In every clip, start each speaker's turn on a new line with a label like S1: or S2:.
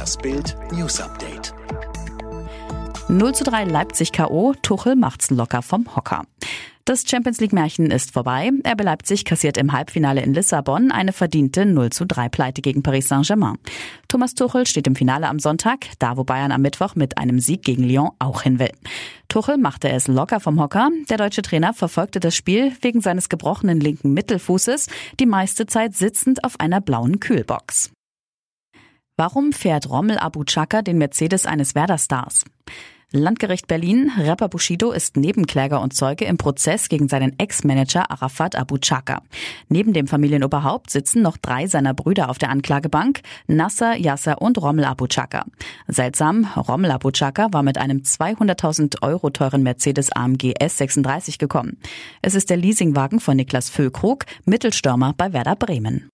S1: Das Bild News Update.
S2: 0 zu 3 Leipzig K.O. Tuchel macht's locker vom Hocker. Das Champions League Märchen ist vorbei. RB Leipzig kassiert im Halbfinale in Lissabon eine verdiente 0 zu 3 Pleite gegen Paris Saint-Germain. Thomas Tuchel steht im Finale am Sonntag, da wo Bayern am Mittwoch mit einem Sieg gegen Lyon auch hin will. Tuchel machte es locker vom Hocker. Der deutsche Trainer verfolgte das Spiel wegen seines gebrochenen linken Mittelfußes die meiste Zeit sitzend auf einer blauen Kühlbox. Warum fährt Rommel Abu Chaka den Mercedes eines Werder-Stars? Landgericht Berlin, Rapper Bushido ist Nebenkläger und Zeuge im Prozess gegen seinen Ex-Manager Arafat Abu Chaka. Neben dem Familienoberhaupt sitzen noch drei seiner Brüder auf der Anklagebank, Nasser, Yasser und Rommel Abu Chaka. Seltsam, Rommel Abu Chaka war mit einem 200.000 Euro teuren Mercedes AMG S36 gekommen. Es ist der Leasingwagen von Niklas Füllkrug, Mittelstürmer bei Werder Bremen.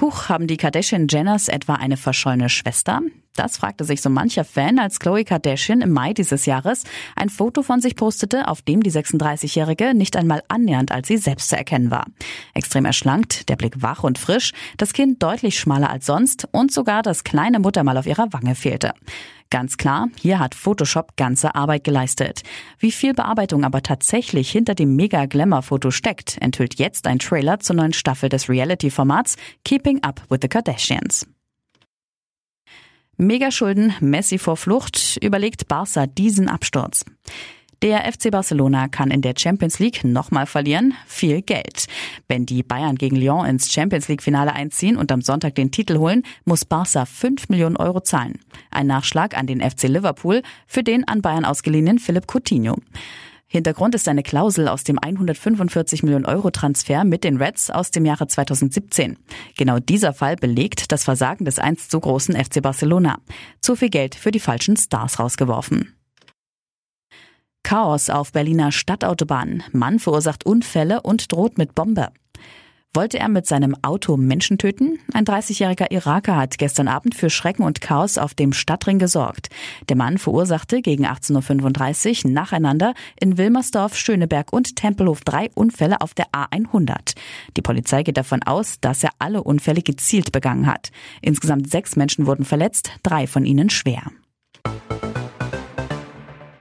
S2: Huch, haben die Kardashian-Jenners etwa eine verschollene Schwester? Das fragte sich so mancher Fan, als Chloe Kardashian im Mai dieses Jahres ein Foto von sich postete, auf dem die 36-Jährige nicht einmal annähernd als sie selbst zu erkennen war. Extrem erschlankt, der Blick wach und frisch, das Kind deutlich schmaler als sonst und sogar das kleine Muttermal auf ihrer Wange fehlte. Ganz klar, hier hat Photoshop ganze Arbeit geleistet. Wie viel Bearbeitung aber tatsächlich hinter dem Mega-Glamour-Foto steckt, enthüllt jetzt ein Trailer zur neuen Staffel des Reality-Formats Keeping Up with the Kardashians. Megaschulden, Messi vor Flucht, überlegt Barca diesen Absturz. Der FC Barcelona kann in der Champions League nochmal verlieren. Viel Geld. Wenn die Bayern gegen Lyon ins Champions League Finale einziehen und am Sonntag den Titel holen, muss Barca 5 Millionen Euro zahlen. Ein Nachschlag an den FC Liverpool für den an Bayern ausgeliehenen Philipp Coutinho. Hintergrund ist eine Klausel aus dem 145 Millionen Euro Transfer mit den Reds aus dem Jahre 2017. Genau dieser Fall belegt das Versagen des einst so großen FC Barcelona. Zu viel Geld für die falschen Stars rausgeworfen. Chaos auf Berliner Stadtautobahn. Mann verursacht Unfälle und droht mit Bombe. Wollte er mit seinem Auto Menschen töten? Ein 30-jähriger Iraker hat gestern Abend für Schrecken und Chaos auf dem Stadtring gesorgt. Der Mann verursachte gegen 18.35 Uhr nacheinander in Wilmersdorf, Schöneberg und Tempelhof drei Unfälle auf der A100. Die Polizei geht davon aus, dass er alle Unfälle gezielt begangen hat. Insgesamt sechs Menschen wurden verletzt, drei von ihnen schwer.